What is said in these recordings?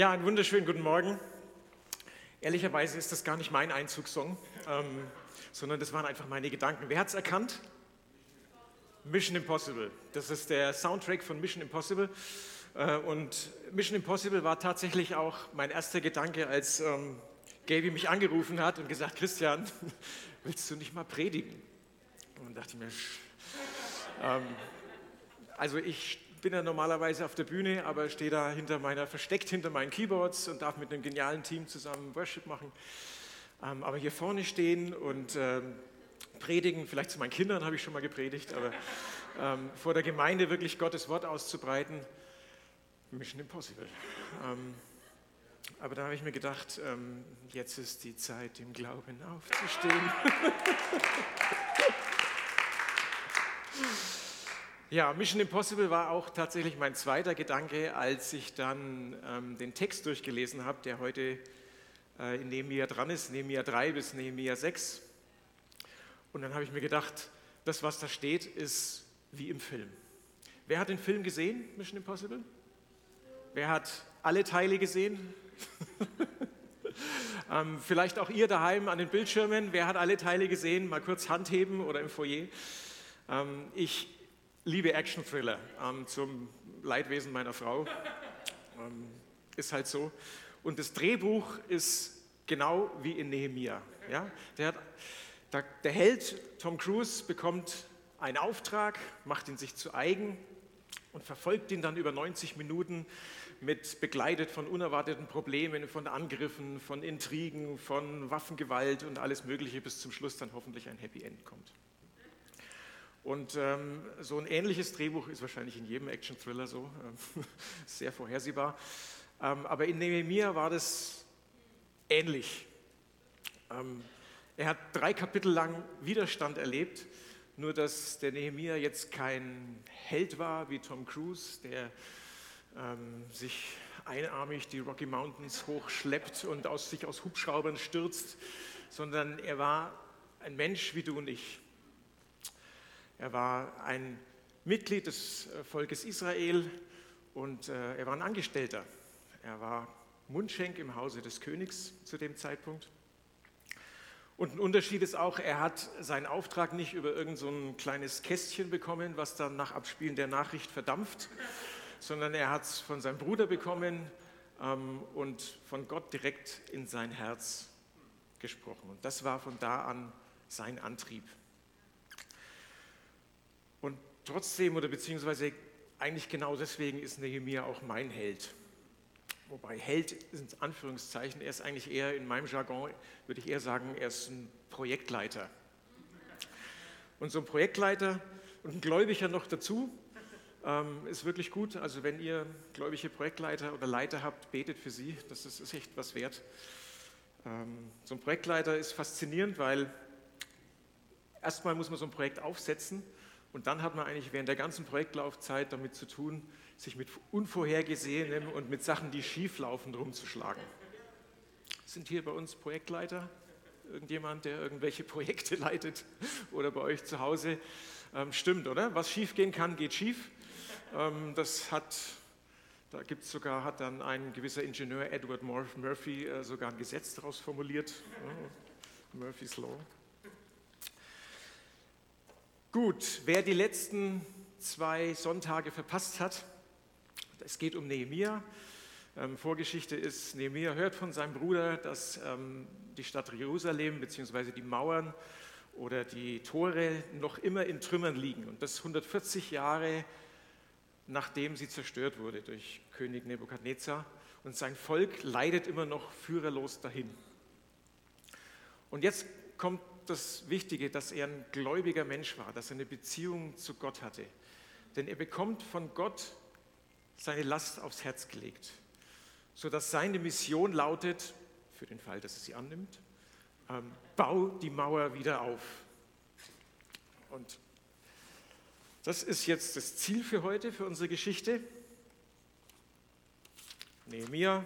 Ja, einen wunderschönen guten Morgen. Ehrlicherweise ist das gar nicht mein Einzugssong, ähm, sondern das waren einfach meine Gedanken. Wer hat es erkannt? Mission Impossible. Das ist der Soundtrack von Mission Impossible. Äh, und Mission Impossible war tatsächlich auch mein erster Gedanke, als ähm, Gaby mich angerufen hat und gesagt, Christian, willst du nicht mal predigen? Und dann dachte ich mir, ähm, also ich bin ja normalerweise auf der Bühne, aber stehe da hinter meiner, versteckt hinter meinen Keyboards und darf mit einem genialen Team zusammen Worship machen. Ähm, aber hier vorne stehen und ähm, predigen, vielleicht zu meinen Kindern habe ich schon mal gepredigt, aber ähm, vor der Gemeinde wirklich Gottes Wort auszubreiten, Mission Impossible. Ähm, aber da habe ich mir gedacht, ähm, jetzt ist die Zeit, im Glauben aufzustehen. Ja, Mission Impossible war auch tatsächlich mein zweiter Gedanke, als ich dann ähm, den Text durchgelesen habe, der heute äh, in Nehemiah dran ist, Nehemiah 3 bis Nehemiah 6. Und dann habe ich mir gedacht, das, was da steht, ist wie im Film. Wer hat den Film gesehen, Mission Impossible? Wer hat alle Teile gesehen? ähm, vielleicht auch ihr daheim an den Bildschirmen. Wer hat alle Teile gesehen? Mal kurz Hand heben oder im Foyer. Ähm, ich liebe Action-Thriller ähm, zum Leidwesen meiner Frau. Ähm, ist halt so. Und das Drehbuch ist genau wie in Nehemiah. Ja? Der, der, der Held Tom Cruise bekommt einen Auftrag, macht ihn sich zu eigen und verfolgt ihn dann über 90 Minuten mit begleitet von unerwarteten Problemen, von Angriffen, von Intrigen, von Waffengewalt und alles Mögliche, bis zum Schluss dann hoffentlich ein Happy End kommt. Und ähm, so ein ähnliches Drehbuch ist wahrscheinlich in jedem Action-Thriller so, äh, sehr vorhersehbar. Ähm, aber in Nehemiah war das ähnlich. Ähm, er hat drei Kapitel lang Widerstand erlebt, nur dass der Nehemiah jetzt kein Held war wie Tom Cruise, der ähm, sich einarmig die Rocky Mountains hochschleppt und aus, sich aus Hubschraubern stürzt, sondern er war ein Mensch wie du und ich er war ein Mitglied des äh, Volkes Israel und äh, er war ein Angestellter. Er war Mundschenk im Hause des Königs zu dem Zeitpunkt. Und ein Unterschied ist auch, er hat seinen Auftrag nicht über irgendein so kleines Kästchen bekommen, was dann nach Abspielen der Nachricht verdampft, sondern er hat es von seinem Bruder bekommen ähm, und von Gott direkt in sein Herz gesprochen. Und das war von da an sein Antrieb. Trotzdem oder beziehungsweise eigentlich genau deswegen ist Nehemiah auch mein Held. Wobei Held sind Anführungszeichen, er ist eigentlich eher in meinem Jargon, würde ich eher sagen, er ist ein Projektleiter. Und so ein Projektleiter und ein Gläubiger noch dazu ähm, ist wirklich gut. Also wenn ihr gläubige Projektleiter oder Leiter habt, betet für sie, das ist, ist echt was wert. Ähm, so ein Projektleiter ist faszinierend, weil erstmal muss man so ein Projekt aufsetzen und dann hat man eigentlich während der ganzen Projektlaufzeit damit zu tun, sich mit Unvorhergesehenem und mit Sachen, die schief laufen, rumzuschlagen. Sind hier bei uns Projektleiter? Irgendjemand, der irgendwelche Projekte leitet oder bei euch zu Hause? Ähm, stimmt, oder? Was schief gehen kann, geht schief. Ähm, das hat, da gibt sogar, hat dann ein gewisser Ingenieur Edward Murphy äh, sogar ein Gesetz daraus formuliert. Murphy's Law. Gut, wer die letzten zwei Sonntage verpasst hat, es geht um Nehemia. Ähm, Vorgeschichte ist, Nehemia hört von seinem Bruder, dass ähm, die Stadt Jerusalem bzw. die Mauern oder die Tore noch immer in Trümmern liegen und das 140 Jahre nachdem sie zerstört wurde durch König Nebukadnezar und sein Volk leidet immer noch führerlos dahin. Und jetzt kommt das Wichtige, dass er ein gläubiger Mensch war, dass er eine Beziehung zu Gott hatte. Denn er bekommt von Gott seine Last aufs Herz gelegt, sodass seine Mission lautet, für den Fall, dass er sie annimmt, ähm, bau die Mauer wieder auf. Und das ist jetzt das Ziel für heute, für unsere Geschichte. Nehemiah,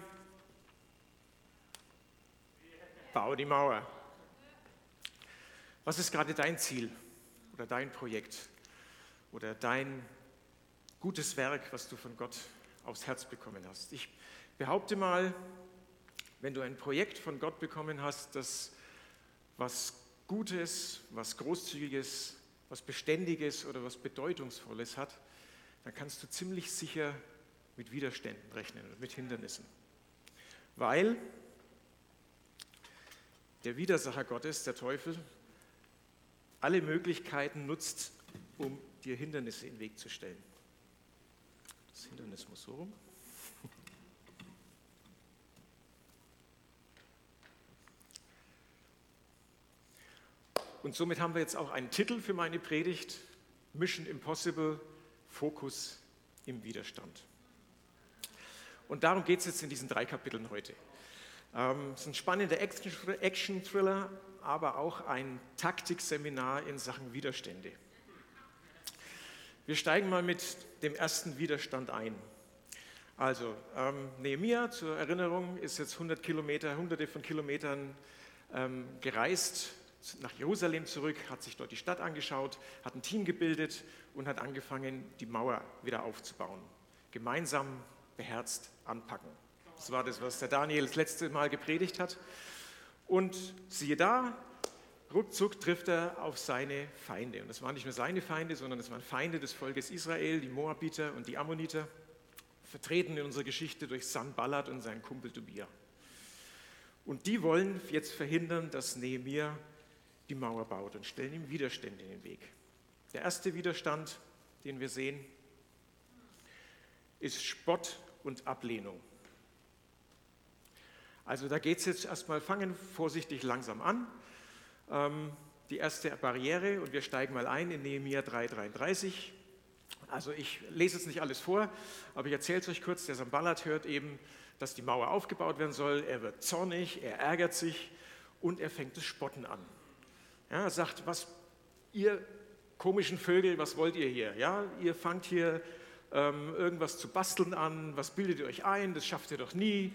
bau die Mauer. Was ist gerade dein Ziel oder dein Projekt oder dein gutes Werk, was du von Gott aufs Herz bekommen hast? Ich Behaupte mal, wenn du ein Projekt von Gott bekommen hast, das was Gutes, was Großzügiges, was Beständiges oder was Bedeutungsvolles hat, dann kannst du ziemlich sicher mit Widerständen rechnen und mit Hindernissen. Weil der Widersacher Gottes, der Teufel, alle Möglichkeiten nutzt, um dir Hindernisse in den Weg zu stellen. Das Hindernis muss so rum. Und somit haben wir jetzt auch einen Titel für meine Predigt, Mission Impossible, Fokus im Widerstand. Und darum geht es jetzt in diesen drei Kapiteln heute. Ähm, es ist ein spannender Action-Thriller, aber auch ein Taktikseminar in Sachen Widerstände. Wir steigen mal mit dem ersten Widerstand ein. Also, ähm, Nehemiah, zur Erinnerung, ist jetzt 100 Kilometer, hunderte von Kilometern ähm, gereist nach Jerusalem zurück, hat sich dort die Stadt angeschaut, hat ein Team gebildet und hat angefangen, die Mauer wieder aufzubauen. Gemeinsam, beherzt anpacken. Das war das, was der Daniel das letzte Mal gepredigt hat. Und siehe da, ruckzuck trifft er auf seine Feinde. Und das waren nicht nur seine Feinde, sondern es waren Feinde des Volkes Israel, die Moabiter und die Ammoniter, vertreten in unserer Geschichte durch Sanballat und seinen Kumpel Tobia. Und die wollen jetzt verhindern, dass Nehemiah die Mauer baut und stellen ihm Widerstände in den Weg. Der erste Widerstand, den wir sehen, ist Spott und Ablehnung. Also da geht es jetzt erstmal, fangen vorsichtig langsam an. Ähm, die erste Barriere und wir steigen mal ein in Nehemiah 3,33. Also ich lese jetzt nicht alles vor, aber ich erzähle es euch kurz. Der Sambalat hört eben, dass die Mauer aufgebaut werden soll. Er wird zornig, er ärgert sich und er fängt das Spotten an. Ja, er sagt, was ihr komischen Vögel, was wollt ihr hier? Ja, ihr fangt hier ähm, irgendwas zu basteln an, was bildet ihr euch ein, das schafft ihr doch nie.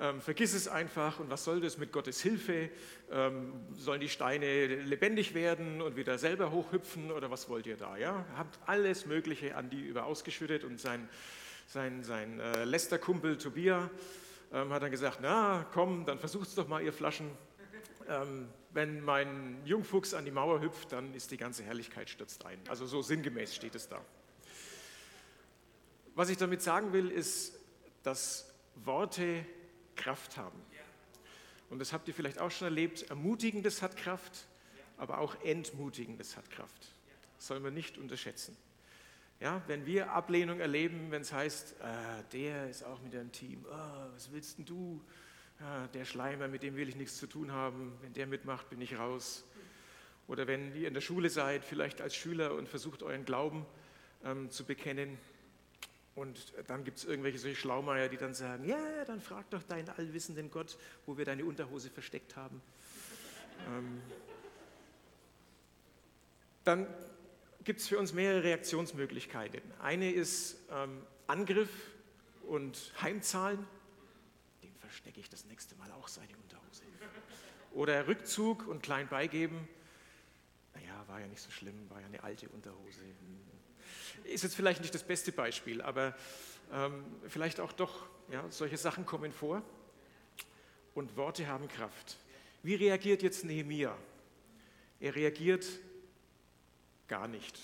Ähm, vergiss es einfach und was soll das mit Gottes Hilfe? Ähm, sollen die Steine lebendig werden und wieder selber hochhüpfen oder was wollt ihr da? Ja? Habt alles Mögliche an die über ausgeschüttet und sein, sein, sein äh, Lästerkumpel Tobia ähm, hat dann gesagt, na komm, dann versucht es doch mal ihr Flaschen. Ähm, wenn mein Jungfuchs an die Mauer hüpft, dann ist die ganze Herrlichkeit stürzt ein. Also so sinngemäß steht es da. Was ich damit sagen will, ist, dass Worte Kraft haben. Und das habt ihr vielleicht auch schon erlebt. Ermutigendes hat Kraft, aber auch Entmutigendes hat Kraft. Das soll man nicht unterschätzen. Ja, wenn wir Ablehnung erleben, wenn es heißt, äh, der ist auch mit deinem Team, oh, was willst denn du? ja, der Schleimer, mit dem will ich nichts zu tun haben, wenn der mitmacht, bin ich raus. Oder wenn ihr in der Schule seid, vielleicht als Schüler und versucht euren Glauben ähm, zu bekennen. Und dann gibt es irgendwelche solche Schlaumeier, die dann sagen, ja, dann frag doch deinen allwissenden Gott, wo wir deine Unterhose versteckt haben. ähm, dann gibt es für uns mehrere Reaktionsmöglichkeiten. Eine ist ähm, Angriff und Heimzahlen stecke ich das nächste Mal auch seine Unterhose. Oder Rückzug und klein beigeben. Naja, war ja nicht so schlimm, war ja eine alte Unterhose. Ist jetzt vielleicht nicht das beste Beispiel, aber ähm, vielleicht auch doch. Ja, solche Sachen kommen vor und Worte haben Kraft. Wie reagiert jetzt Nehemia? Er reagiert gar nicht.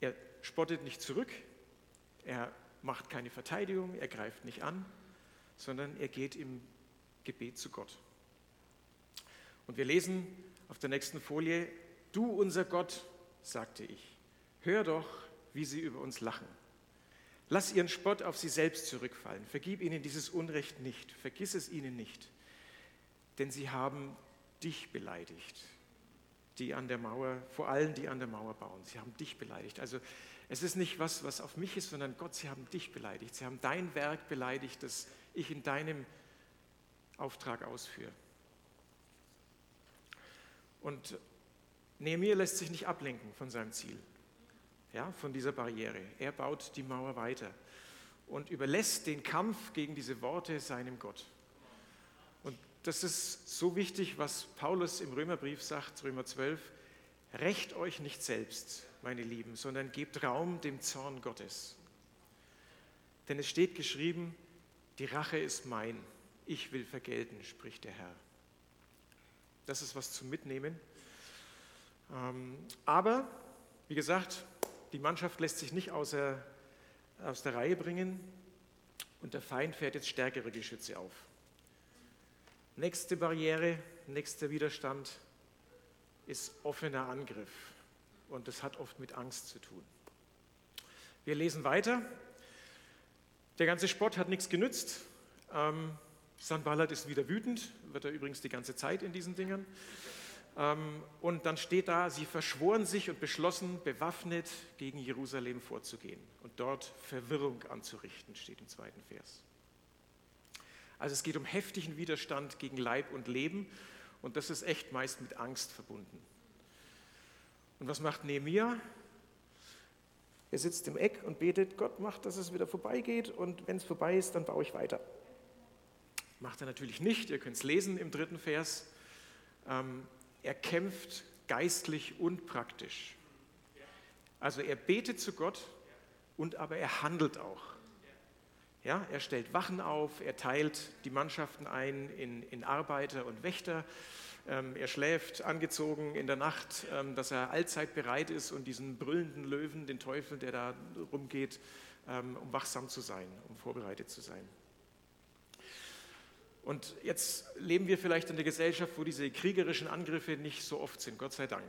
Er spottet nicht zurück, er macht keine Verteidigung, er greift nicht an, sondern er geht im Gebet zu Gott. Und wir lesen auf der nächsten Folie, du unser Gott, sagte ich, hör doch, wie sie über uns lachen. Lass ihren Spott auf sie selbst zurückfallen. Vergib ihnen dieses Unrecht nicht. Vergiss es ihnen nicht. Denn sie haben dich beleidigt, die an der Mauer, vor allem die an der Mauer bauen. Sie haben dich beleidigt. Also es ist nicht was, was auf mich ist, sondern Gott, sie haben dich beleidigt. Sie haben dein Werk beleidigt, das ich in deinem Auftrag ausführe. Und Nehemiah lässt sich nicht ablenken von seinem Ziel, ja, von dieser Barriere. Er baut die Mauer weiter und überlässt den Kampf gegen diese Worte seinem Gott. Und das ist so wichtig, was Paulus im Römerbrief sagt, Römer 12, Recht euch nicht selbst, meine Lieben, sondern gebt Raum dem Zorn Gottes. Denn es steht geschrieben, die Rache ist mein, ich will vergelten, spricht der Herr. Das ist was zum Mitnehmen. Ähm, aber, wie gesagt, die Mannschaft lässt sich nicht außer, aus der Reihe bringen und der Feind fährt jetzt stärkere Geschütze auf. Nächste Barriere, nächster Widerstand ist offener Angriff und das hat oft mit Angst zu tun. Wir lesen weiter. Der ganze Sport hat nichts genützt. Ähm, Sanballat ist wieder wütend, wird er übrigens die ganze Zeit in diesen Dingern. Ähm, und dann steht da, sie verschworen sich und beschlossen, bewaffnet gegen Jerusalem vorzugehen und dort Verwirrung anzurichten, steht im zweiten Vers. Also es geht um heftigen Widerstand gegen Leib und Leben und das ist echt meist mit Angst verbunden. Und was macht Nehemiah? Er sitzt im Eck und betet, Gott macht, dass es wieder vorbeigeht und wenn es vorbei ist, dann baue ich weiter. Macht er natürlich nicht, ihr könnt es lesen im dritten Vers. Ähm, er kämpft geistlich und praktisch. Also er betet zu Gott und aber er handelt auch. Ja, er stellt Wachen auf, er teilt die Mannschaften ein in, in Arbeiter und Wächter. Ähm, er schläft angezogen in der Nacht, ähm, dass er allzeit bereit ist und diesen brüllenden Löwen, den Teufel, der da rumgeht, ähm, um wachsam zu sein, um vorbereitet zu sein. Und jetzt leben wir vielleicht in einer Gesellschaft, wo diese kriegerischen Angriffe nicht so oft sind, Gott sei Dank.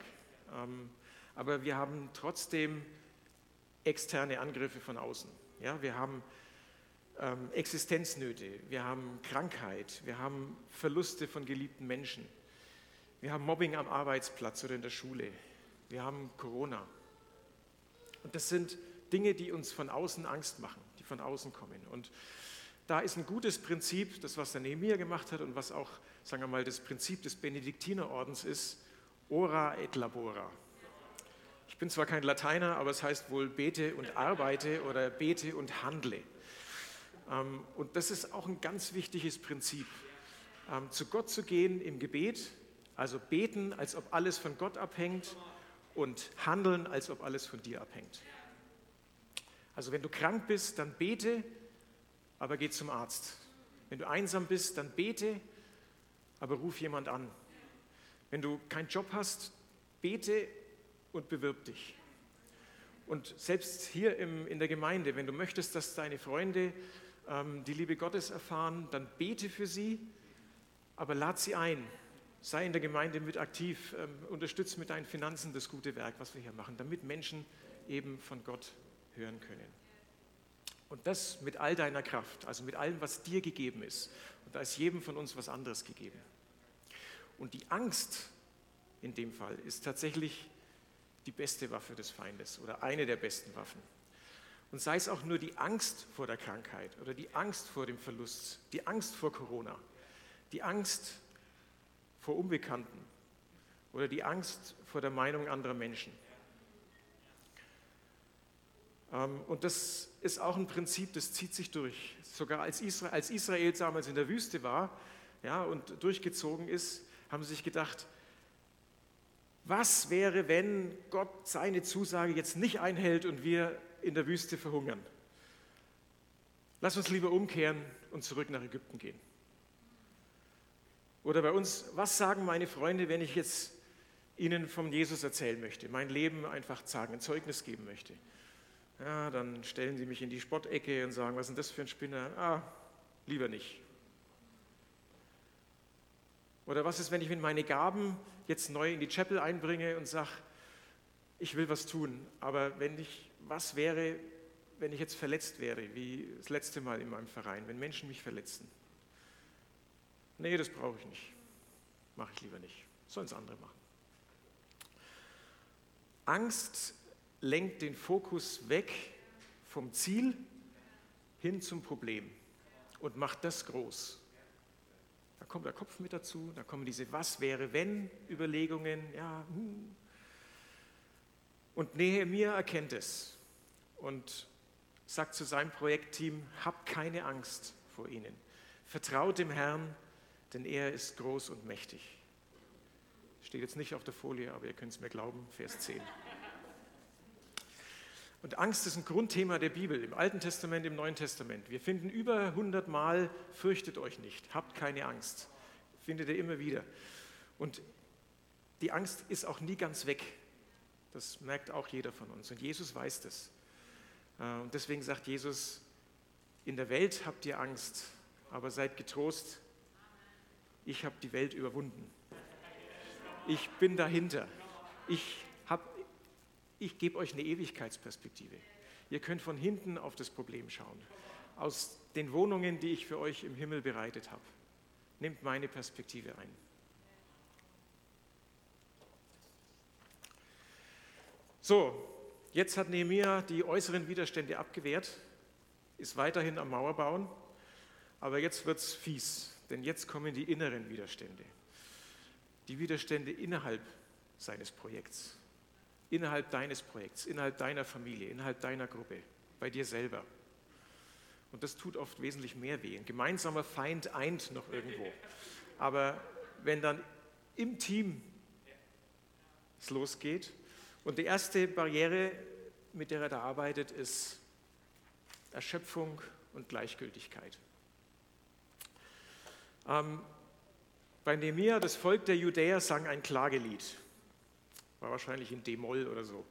Ähm, aber wir haben trotzdem externe Angriffe von außen. Ja, wir haben ähm, Existenznöte, wir haben Krankheit, wir haben Verluste von geliebten Menschen, wir haben Mobbing am Arbeitsplatz oder in der Schule, wir haben Corona. Und das sind Dinge, die uns von außen Angst machen, die von außen kommen. Und da ist ein gutes Prinzip, das was der Nehemiah gemacht hat und was auch, sagen wir mal, das Prinzip des Benediktinerordens ist, ora et labora. Ich bin zwar kein Lateiner, aber es heißt wohl bete und arbeite oder bete und handle. Ähm, und das ist auch ein ganz wichtiges Prinzip. Ähm, zu Gott zu gehen im Gebet, also beten, als ob alles von Gott abhängt und handeln, als ob alles von dir abhängt. Also wenn du krank bist, dann bete aber geh zum Arzt. Wenn du einsam bist, dann bete, aber ruf jemand an. Wenn du keinen Job hast, bete und bewirb dich. Und selbst hier im, in der Gemeinde, wenn du möchtest, dass deine Freunde ähm, die Liebe Gottes erfahren, dann bete für sie, aber lad sie ein. Sei in der Gemeinde mit aktiv, ähm, unterstütze mit deinen Finanzen das gute Werk, was wir hier machen, damit Menschen eben von Gott hören können. Und das mit all deiner Kraft, also mit allem, was dir gegeben ist. Und da ist jedem von uns was anderes gegeben. Und die Angst in dem Fall ist tatsächlich die beste Waffe des Feindes oder eine der besten Waffen. Und sei es auch nur die Angst vor der Krankheit oder die Angst vor dem Verlust, die Angst vor Corona, die Angst vor Unbekannten oder die Angst vor der Meinung anderer Menschen. Ähm, und das ist auch ein Prinzip, das zieht sich durch. Sogar als Israel, als Israel damals in der Wüste war ja, und durchgezogen ist, haben sie sich gedacht, was wäre, wenn Gott seine Zusage jetzt nicht einhält und wir in der Wüste verhungern? Lass uns lieber umkehren und zurück nach Ägypten gehen. Oder bei uns, was sagen meine Freunde, wenn ich jetzt ihnen vom Jesus erzählen möchte, mein Leben einfach sagen, ein Zeugnis geben möchte? Ja, dann stellen sie mich in die Spottecke und sagen, was ist denn das für ein Spinner? Ah, lieber nicht. Oder was ist, wenn ich mit meine Gaben jetzt neu in die Chapel einbringe und sage, ich will was tun, aber wenn ich, was wäre, wenn ich jetzt verletzt wäre, wie das letzte Mal in meinem Verein, wenn Menschen mich verletzen? Nee, das brauche ich nicht. Mache ich lieber nicht. Sollen es andere machen. Angst lenkt den Fokus weg vom Ziel hin zum Problem und macht das groß. Da kommt der Kopf mit dazu, da kommen diese Was wäre wenn Überlegungen, ja. Hm. Und Nehemiah erkennt es und sagt zu seinem Projektteam, habt keine Angst vor ihnen. Vertraut dem Herrn, denn er ist groß und mächtig. Steht jetzt nicht auf der Folie, aber ihr könnt es mir glauben, Vers 10. Und Angst ist ein Grundthema der Bibel, im Alten Testament, im Neuen Testament. Wir finden über 100 Mal, fürchtet euch nicht, habt keine Angst. Findet ihr immer wieder. Und die Angst ist auch nie ganz weg. Das merkt auch jeder von uns. Und Jesus weiß das. Äh, und deswegen sagt Jesus, in der Welt habt ihr Angst, aber seid getrost, ich habe die Welt überwunden. Ich bin dahinter. Ich, ich gebe euch eine Ewigkeitsperspektive. Ihr könnt von hinten auf das Problem schauen. Aus den Wohnungen, die ich für euch im Himmel bereitet habe. Nehmt meine Perspektive ein. So, jetzt hat Nehemiah die äußeren Widerstände abgewehrt, ist weiterhin am Mauer bauen, aber jetzt wird es fies, denn jetzt kommen die inneren Widerstände. Die Widerstände innerhalb seines Projekts, innerhalb deines Projekts, innerhalb deiner Familie, innerhalb deiner Gruppe, bei dir selber. Und das tut oft wesentlich mehr weh. Ein gemeinsamer Feind eint noch irgendwo. Aber wenn dann im Team es losgeht, und die erste Barriere, mit der er da arbeitet, ist Erschöpfung und Gleichgültigkeit. Ähm, bei Nehemiah, das Volk der Judäer sang ein Klagelied. War wahrscheinlich in D-Moll oder so.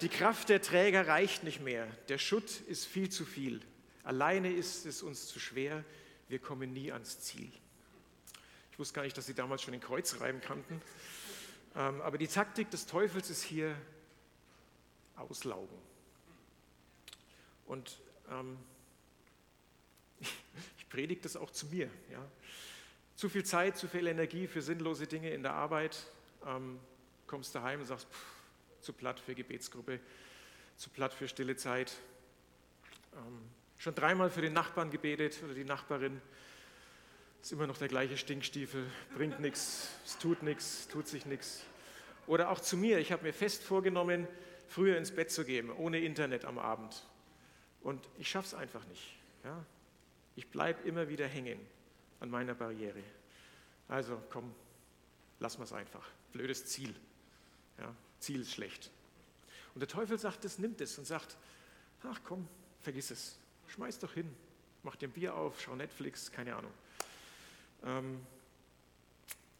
Die Kraft der Träger reicht nicht mehr. Der Schutt ist viel zu viel. Alleine ist es uns zu schwer. Wir kommen nie ans Ziel. Ich wusste gar nicht, dass sie damals schon den Kreuzreiben kannten. Ähm, aber die Taktik des Teufels ist hier auslaugen. Und ähm, ich predige das auch zu mir. Ja. Zu viel Zeit, zu viel Energie für sinnlose Dinge in der Arbeit. Ähm, kommst daheim und sagst, pff, zu platt für Gebetsgruppe, zu platt für stille Zeit. Ähm, schon dreimal für den Nachbarn gebetet oder die Nachbarin. Ist immer noch der gleiche Stinkstiefel, bringt nichts, es tut nichts, tut sich nichts. Oder auch zu mir, ich habe mir fest vorgenommen, früher ins Bett zu gehen, ohne Internet am Abend. Und ich schaffe es einfach nicht. Ja? Ich bleibe immer wieder hängen an meiner Barriere. Also komm, lass mal es einfach. Blödes Ziel. Ja? Ziel ist schlecht. Und der Teufel sagt es, nimmt es und sagt, ach komm, vergiss es. Schmeiß doch hin. Mach dir ein Bier auf, schau Netflix, keine Ahnung. Ähm,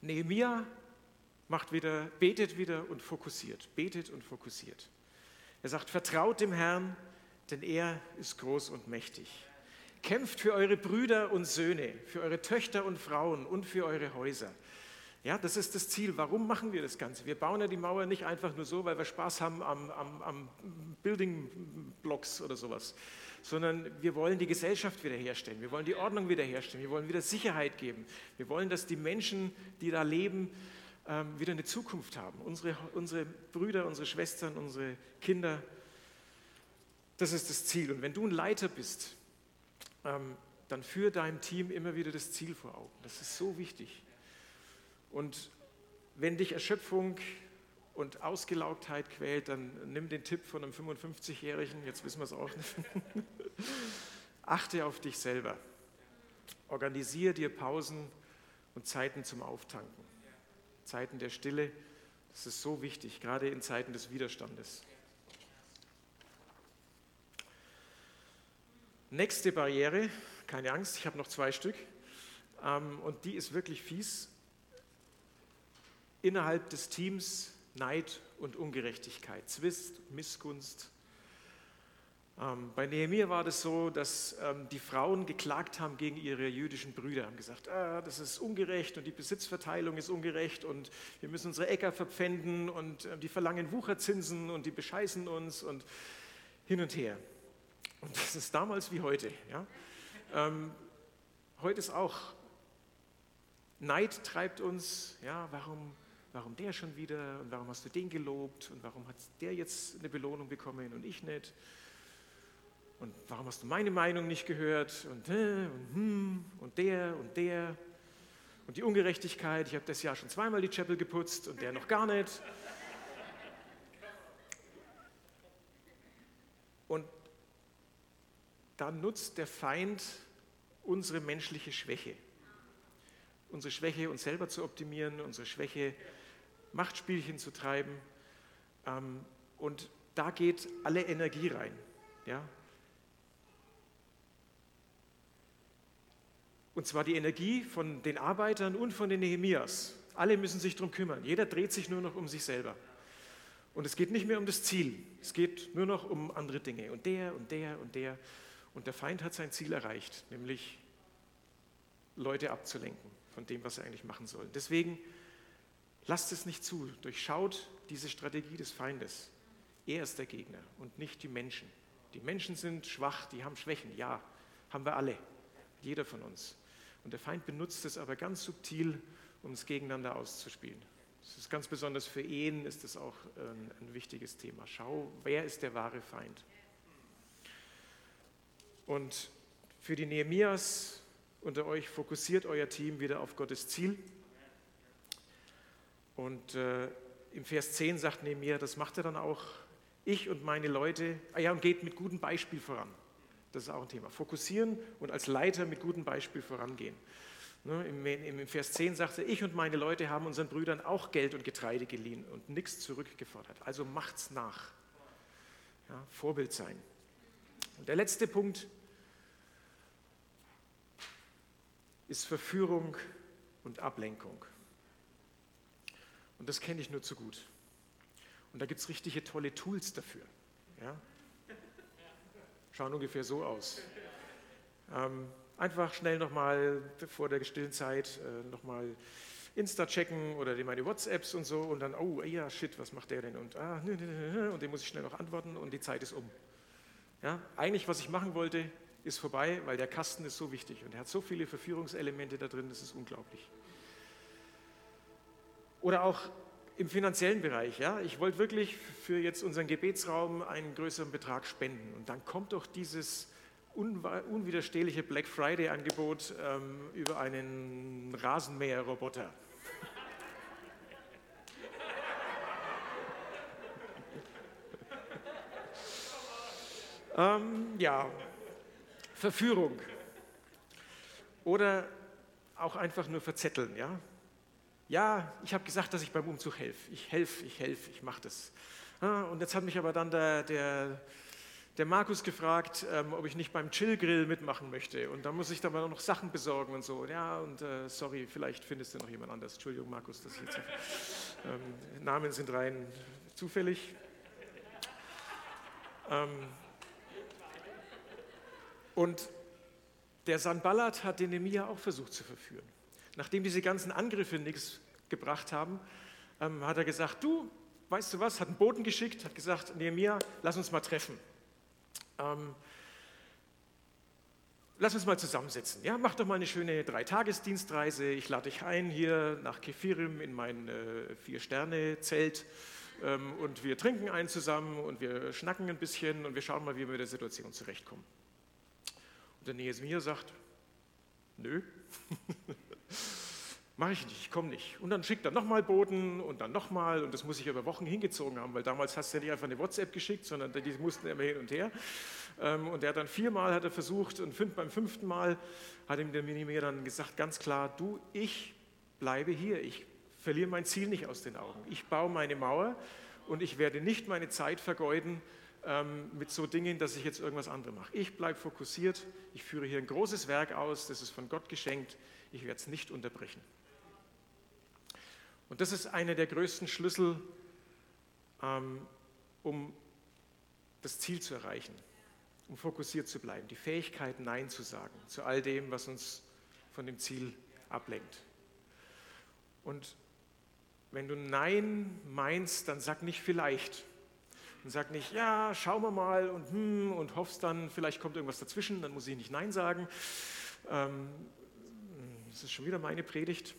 Nehemiah macht wieder, betet wieder und fokussiert, betet und fokussiert. Er sagt, vertraut dem Herrn, denn er ist groß und mächtig. Kämpft für eure Brüder und Söhne, für eure Töchter und Frauen und für eure Häuser. Ja, das ist das Ziel. Warum machen wir das Ganze? Wir bauen ja die Mauer nicht einfach nur so, weil wir Spaß haben am, am, am Building Blocks oder sowas, sondern wir wollen die Gesellschaft wiederherstellen, wir wollen die Ordnung wiederherstellen, wir wollen wieder Sicherheit geben, wir wollen, dass die Menschen, die da leben, ähm, wieder eine Zukunft haben. Unsere, unsere Brüder, unsere Schwestern, unsere Kinder, das ist das Ziel. Und wenn du ein Leiter bist, ähm, dann führe deinem Team immer wieder das Ziel vor Augen. Das ist so wichtig. Und wenn dich Erschöpfung und Ausgelaugtheit quält, dann nimm den Tipp von einem 55-Jährigen, jetzt wissen wir es auch nicht. Achte auf dich selber. Organisiere dir Pausen und Zeiten zum Auftanken. Zeiten der Stille. Das ist so wichtig, gerade in Zeiten des Widerstandes. Nächste Barriere, keine Angst, ich habe noch zwei Stück. Ähm, und die ist wirklich fies. Innerhalb des Teams Neid und Ungerechtigkeit, Zwist, Missgunst. Ähm, bei Nehemiah war das so, dass ähm, die Frauen geklagt haben gegen ihre jüdischen Brüder, haben gesagt, ah, das ist ungerecht und die Besitzverteilung ist ungerecht und wir müssen unsere Äcker verpfänden und äh, die verlangen Wucherzinsen und die bescheißen uns und hin und her. Und das ist damals wie heute. Ja? Ähm, heute ist auch Neid treibt uns, ja, warum warum der schon wieder und warum hast du den gelobt und warum hat der jetzt eine Belohnung bekommen und ich nicht. Und warum hast du meine Meinung nicht gehört und, äh, und, hm, und der und der und die Ungerechtigkeit. Ich habe das Jahr schon zweimal die Chapel geputzt und der noch gar nicht. Und dann nutzt der Feind unsere menschliche Schwäche. Unsere Schwäche, uns selber zu optimieren, unsere Schwäche, Machtspielchen zu treiben. Ähm, und da geht alle Energie rein. Ja? Und zwar die Energie von den Arbeitern und von den Nehemias. Alle müssen sich darum kümmern. Jeder dreht sich nur noch um sich selber. Und es geht nicht mehr um das Ziel. Es geht nur noch um andere Dinge. Und der und der und der. Und der Feind hat sein Ziel erreicht, nämlich Leute abzulenken von dem, was sie eigentlich machen sollen. Deswegen lasst es nicht zu. Durchschaut diese Strategie des Feindes. Er ist der Gegner und nicht die Menschen. Die Menschen sind schwach, die haben Schwächen. Ja, haben wir alle. Jeder von uns. Und der Feind benutzt es aber ganz subtil, um es gegeneinander auszuspielen. Das ist ganz besonders für Ehen ist das auch ein, ein wichtiges Thema. Schau, wer ist der wahre Feind? Und für die Nehemias unter euch fokussiert euer Team wieder auf Gottes Ziel. Und äh, im Vers 10 sagt Nehemiah, das macht er dann auch, ich und meine Leute, ah ja, und geht mit gutem Beispiel voran. Das ist auch ein Thema. Fokussieren und als Leiter mit gutem Beispiel vorangehen. Ne, im, Im Vers 10 sagt er, ich und meine Leute haben unseren Brüdern auch Geld und Getreide geliehen und nichts zurückgefordert. Also macht's nach. Ja, Vorbild sein. Und der letzte Punkt ist Verführung und Ablenkung. Und das kenne ich nur zu gut. Und da gibt es richtige tolle Tools dafür. Ja? Schauen ungefähr so aus. Ähm, einfach schnell nochmal vor der gestillen Zeit äh, nochmal Insta checken oder meine WhatsApps und so und dann, oh ja, shit, was macht der denn? Und, ah, und dem muss ich schnell noch antworten und die Zeit ist um. Ja? Eigentlich, was ich machen wollte, ist vorbei, weil der Kasten ist so wichtig und er hat so viele Verführungselemente da drin, das ist unglaublich. Oder auch im finanziellen Bereich. Ja? Ich wollte wirklich für jetzt unseren Gebetsraum einen größeren Betrag spenden. Und dann kommt doch dieses unwiderstehliche Black Friday-Angebot ähm, über einen Rasenmäherroboter. ähm, ja, Verführung. Oder auch einfach nur verzetteln. Ja? Ja, ich habe gesagt, dass ich beim Umzug helfe. Ich helfe, ich helfe, ich mache das. Und jetzt hat mich aber dann der, der, der Markus gefragt, ähm, ob ich nicht beim Chillgrill mitmachen möchte. Und da muss ich dann noch Sachen besorgen und so. Ja, und äh, sorry, vielleicht findest du noch jemand anders. Entschuldigung, Markus, das jetzt. Ähm, Namen sind rein zufällig. Ähm, und der Sanballat hat den Nemia auch versucht zu verführen. Nachdem diese ganzen Angriffe nichts gebracht haben, ähm, hat er gesagt, du, weißt du was, hat einen Boten geschickt, hat gesagt, Nehemiah, lass uns mal treffen. Ähm, lass uns mal zusammensetzen. Ja, mach doch mal eine schöne Dreitagesdienstreise. Ich lade dich ein hier nach Kefirim in mein äh, Vier-Sterne-Zelt ähm, und wir trinken einen zusammen und wir schnacken ein bisschen und wir schauen mal, wie wir mit der Situation zurechtkommen. Und der Nehemiah sagt, nö. Mache ich nicht, ich komme nicht. Und dann schickt er nochmal Boten und dann nochmal und das muss ich über Wochen hingezogen haben, weil damals hast du ja nicht einfach eine WhatsApp geschickt, sondern die mussten immer hin und her. Ähm, und er hat dann viermal hat er versucht und beim fünften Mal hat ihm der Minimär dann gesagt, ganz klar, du, ich bleibe hier, ich verliere mein Ziel nicht aus den Augen. Ich baue meine Mauer und ich werde nicht meine Zeit vergeuden ähm, mit so Dingen, dass ich jetzt irgendwas anderes mache. Ich bleibe fokussiert, ich führe hier ein großes Werk aus, das ist von Gott geschenkt, ich werde es nicht unterbrechen. Und das ist einer der größten Schlüssel, ähm, um das Ziel zu erreichen, um fokussiert zu bleiben, die Fähigkeit, Nein zu sagen zu all dem, was uns von dem Ziel ablenkt. Und wenn du Nein meinst, dann sag nicht vielleicht. Und sag nicht, ja, schauen wir mal und, hm, und hoffst dann, vielleicht kommt irgendwas dazwischen, dann muss ich nicht Nein sagen. Ähm, das ist schon wieder meine Predigt.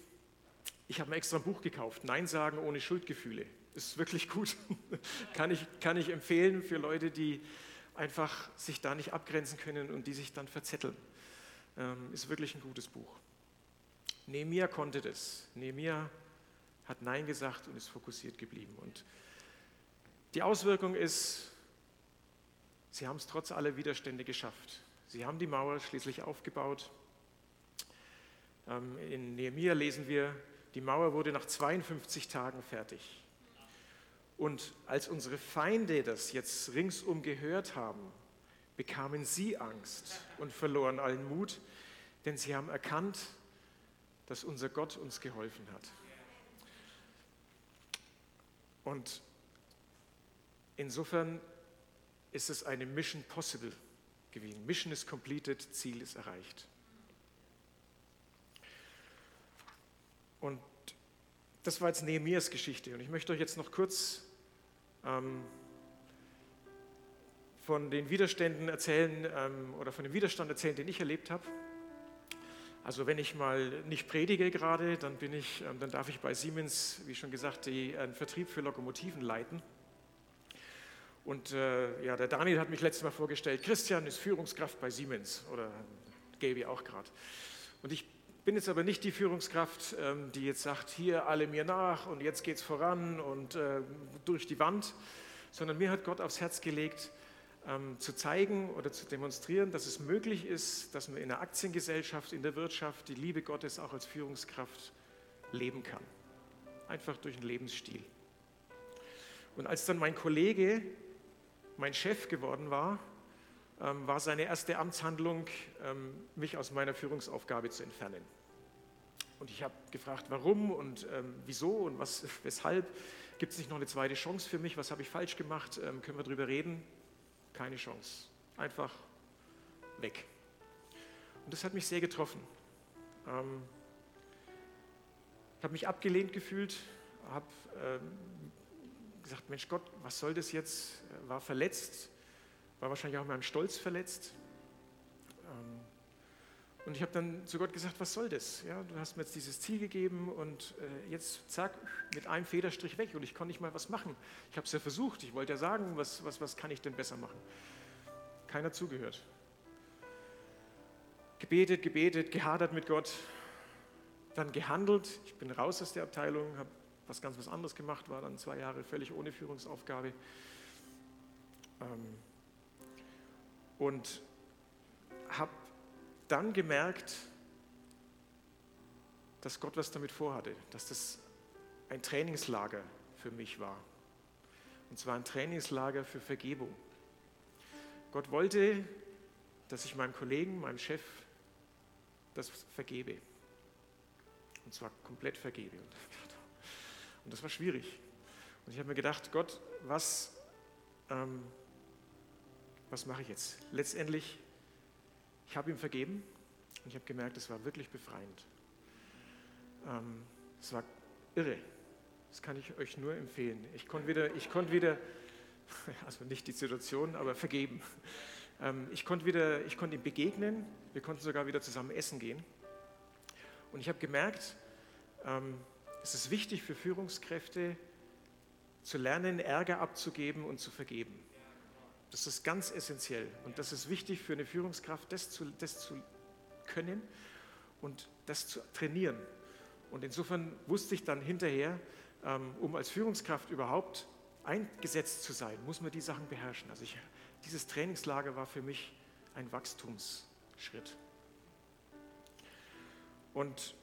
Ich habe mir extra ein Buch gekauft, Nein sagen ohne Schuldgefühle. Ist wirklich gut. kann, ich, kann ich empfehlen für Leute, die einfach sich da nicht abgrenzen können und die sich dann verzetteln. Ähm, ist wirklich ein gutes Buch. Nehemiah konnte das. Nehemiah hat Nein gesagt und ist fokussiert geblieben. Und die Auswirkung ist, sie haben es trotz aller Widerstände geschafft. Sie haben die Mauer schließlich aufgebaut. Ähm, in Nehemiah lesen wir, die Mauer wurde nach 52 Tagen fertig. Und als unsere Feinde das jetzt ringsum gehört haben, bekamen sie Angst und verloren allen Mut, denn sie haben erkannt, dass unser Gott uns geholfen hat. Und insofern ist es eine Mission Possible gewesen. Mission is completed, Ziel ist erreicht. Und das war jetzt Nehemias Geschichte. Und ich möchte euch jetzt noch kurz ähm, von den Widerständen erzählen ähm, oder von dem Widerstand erzählen, den ich erlebt habe. Also wenn ich mal nicht predige gerade, dann bin ich, ähm, dann darf ich bei Siemens, wie schon gesagt, den äh, Vertrieb für Lokomotiven leiten. Und äh, ja, der Daniel hat mich letztes Mal vorgestellt, Christian ist Führungskraft bei Siemens oder Gaby auch gerade. Und ich bin jetzt aber nicht die Führungskraft, ähm, die jetzt sagt, hier alle mir nach und jetzt geht's voran und äh, durch die Wand, sondern mir hat Gott aufs Herz gelegt, ähm, zu zeigen oder zu demonstrieren, dass es möglich ist, dass man in der Aktiengesellschaft, in der Wirtschaft die Liebe Gottes auch als Führungskraft leben kann. Einfach durch einen Lebensstil. Und als dann mein Kollege mein Chef geworden war, ähm, war seine erste Amtshandlung, mich aus meiner Führungsaufgabe zu entfernen. Und ich habe gefragt, warum und ähm, wieso und was, weshalb. Gibt es nicht noch eine zweite Chance für mich? Was habe ich falsch gemacht? Ähm, können wir darüber reden? Keine Chance. Einfach weg. Und das hat mich sehr getroffen. Ähm, ich habe mich abgelehnt gefühlt, habe ähm, gesagt, Mensch Gott, was soll das jetzt? War verletzt, war wahrscheinlich auch in meinem Stolz verletzt. Und ich habe dann zu Gott gesagt, was soll das? Ja, du hast mir jetzt dieses Ziel gegeben und äh, jetzt zack, mit einem Federstrich weg und ich konnte nicht mal was machen. Ich habe es ja versucht, ich wollte ja sagen, was, was, was kann ich denn besser machen? Keiner zugehört. Gebetet, gebetet, gehadert mit Gott, dann gehandelt. Ich bin raus aus der Abteilung, habe was ganz was anderes gemacht, war dann zwei Jahre völlig ohne Führungsaufgabe. Ähm, und habe dann gemerkt, dass Gott was damit vorhatte, dass das ein Trainingslager für mich war. Und zwar ein Trainingslager für Vergebung. Gott wollte, dass ich meinem Kollegen, meinem Chef das vergebe. Und zwar komplett vergebe. Und das war schwierig. Und ich habe mir gedacht, Gott, was, ähm, was mache ich jetzt? Letztendlich, ich habe ihm vergeben und ich habe gemerkt, es war wirklich befreiend. Ähm, es war irre. Das kann ich euch nur empfehlen. Ich konnte wieder, ich konnte wieder, also nicht die Situation, aber vergeben. Ähm, ich konnte wieder, ich konnte ihm begegnen. Wir konnten sogar wieder zusammen essen gehen. Und ich habe gemerkt, ähm, es ist wichtig für Führungskräfte zu lernen, Ärger abzugeben und zu vergeben. Das ist ganz essentiell und das ist wichtig für eine Führungskraft, das zu, das zu können und das zu trainieren. Und insofern wusste ich dann hinterher, ähm, um als Führungskraft überhaupt eingesetzt zu sein, muss man die Sachen beherrschen. Also ich, dieses Trainingslager war für mich ein Wachstumsschritt. Und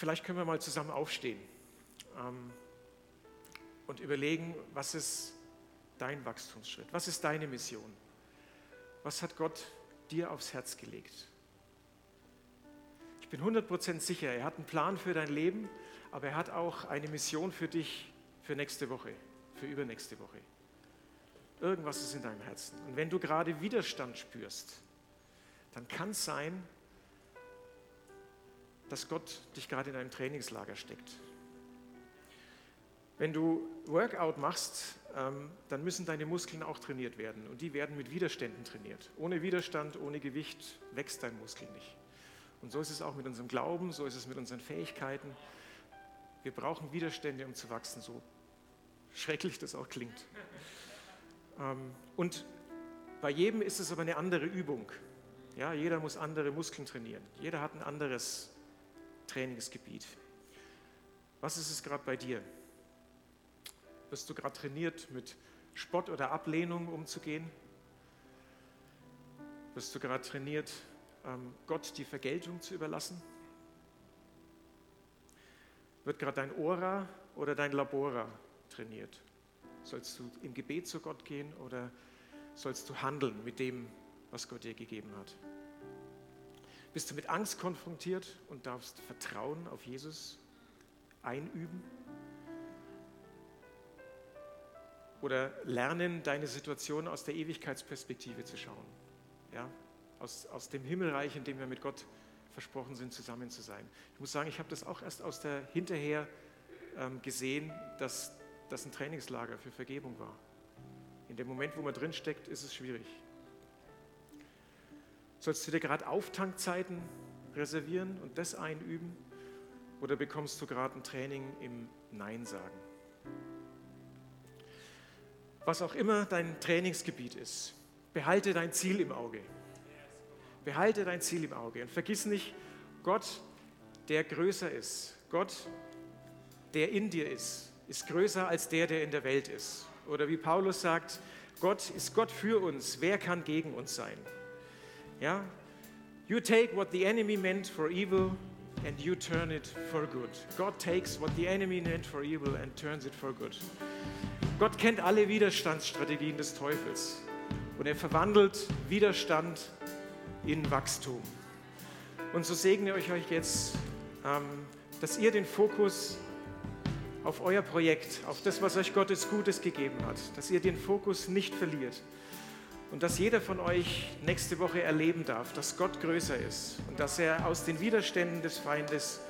Vielleicht können wir mal zusammen aufstehen ähm, und überlegen, was ist dein Wachstumsschritt? Was ist deine Mission? Was hat Gott dir aufs Herz gelegt? Ich bin 100% sicher, er hat einen Plan für dein Leben, aber er hat auch eine Mission für dich für nächste Woche, für übernächste Woche. Irgendwas ist in deinem Herzen. Und wenn du gerade Widerstand spürst, dann kann es sein, dass Gott dich gerade in einem Trainingslager steckt. Wenn du Workout machst, ähm, dann müssen deine Muskeln auch trainiert werden und die werden mit Widerständen trainiert. Ohne Widerstand, ohne Gewicht wächst dein Muskel nicht. Und so ist es auch mit unserem Glauben, so ist es mit unseren Fähigkeiten. Wir brauchen Widerstände, um zu wachsen, so schrecklich das auch klingt. Ähm, und bei jedem ist es aber eine andere Übung. Ja, jeder muss andere Muskeln trainieren. Jeder hat ein anderes Trainingsgebiet. Was ist es gerade bei dir? Wirst du gerade trainiert, mit Spott oder Ablehnung umzugehen? Wirst du gerade trainiert, ähm, Gott die Vergeltung zu überlassen? Wird gerade dein Ora oder dein Labora trainiert? Sollst du im Gebet zu Gott gehen oder sollst du handeln mit dem, was Gott dir gegeben hat? Bist du mit Angst konfrontiert und darfst Vertrauen auf Jesus einüben? Oder lernen, deine Situation aus der Ewigkeitsperspektive zu schauen? Ja? Aus, aus dem Himmelreich, in dem wir mit Gott versprochen sind, zusammen zu sein. Ich muss sagen, ich habe das auch erst aus der hinterher ähm, gesehen, dass das ein Trainingslager für Vergebung war. In dem Moment, wo man drinsteckt, ist es schwierig. Sollst du dir gerade Auftankzeiten reservieren und das einüben? Oder bekommst du gerade ein Training im Nein sagen? Was auch immer dein Trainingsgebiet ist, behalte dein Ziel im Auge. Behalte dein Ziel im Auge und vergiss nicht, Gott, der größer ist, Gott, der in dir ist, ist größer als der, der in der Welt ist. Oder wie Paulus sagt, Gott ist Gott für uns, wer kann gegen uns sein? Ja? You take what the enemy meant for evil and you turn it for good. God takes what the enemy meant for evil and turns it for good. Gott kennt alle Widerstandsstrategien des Teufels und er verwandelt Widerstand in Wachstum. Und so segne ich euch jetzt, ähm, dass ihr den Fokus auf euer Projekt, auf das, was euch Gottes Gutes gegeben hat, dass ihr den Fokus nicht verliert und dass jeder von euch nächste Woche erleben darf, dass Gott größer ist und dass er aus den Widerständen des Feindes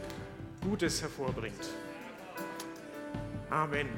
Gutes hervorbringt. Amen.